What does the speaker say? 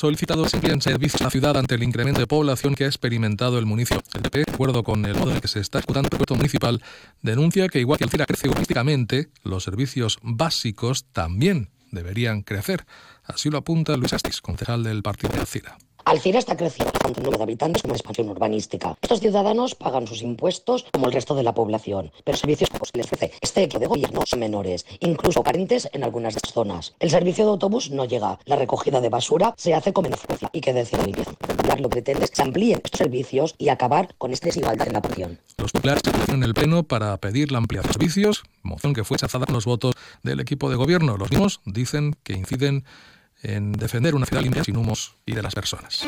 solicitado se en servicio a la ciudad ante el incremento de población que ha experimentado el municipio. El PP, de acuerdo con el modo en el que se está ejecutando el proyecto municipal, denuncia que igual que Alcira crece urbanísticamente, los servicios básicos también deberían crecer. Así lo apunta Luis Astis, concejal del partido de Alcira. Alcira está creciendo tanto en número de habitantes como en expansión urbanística. Estos ciudadanos pagan sus impuestos como el resto de la población, pero servicios que les ofrece este equipo de gobierno son menores, incluso carentes en algunas de estas zonas. El servicio de autobús no llega, la recogida de basura se hace con menos frecuencia y que decir. Lo que pretende es que se amplíen estos servicios y acabar con esta desigualdad en la población. Los populares se en el Pleno para pedir la ampliación de servicios, moción que fue rechazada con los votos del equipo de gobierno. Los mismos dicen que inciden en defender una ciudad limpia sin humos y de las personas.